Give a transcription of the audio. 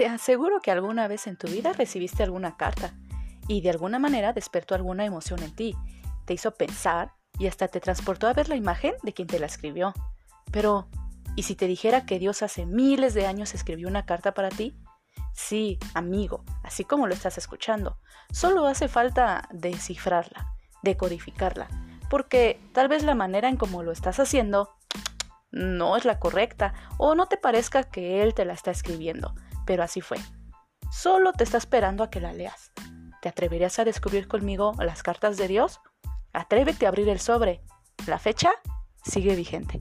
Te aseguro que alguna vez en tu vida recibiste alguna carta y de alguna manera despertó alguna emoción en ti, te hizo pensar y hasta te transportó a ver la imagen de quien te la escribió. Pero, ¿y si te dijera que Dios hace miles de años escribió una carta para ti? Sí, amigo, así como lo estás escuchando. Solo hace falta descifrarla, decodificarla, porque tal vez la manera en cómo lo estás haciendo no es la correcta o no te parezca que Él te la está escribiendo, pero así fue. Solo te está esperando a que la leas. ¿Te atreverías a descubrir conmigo las cartas de Dios? Atrévete a abrir el sobre. La fecha sigue vigente.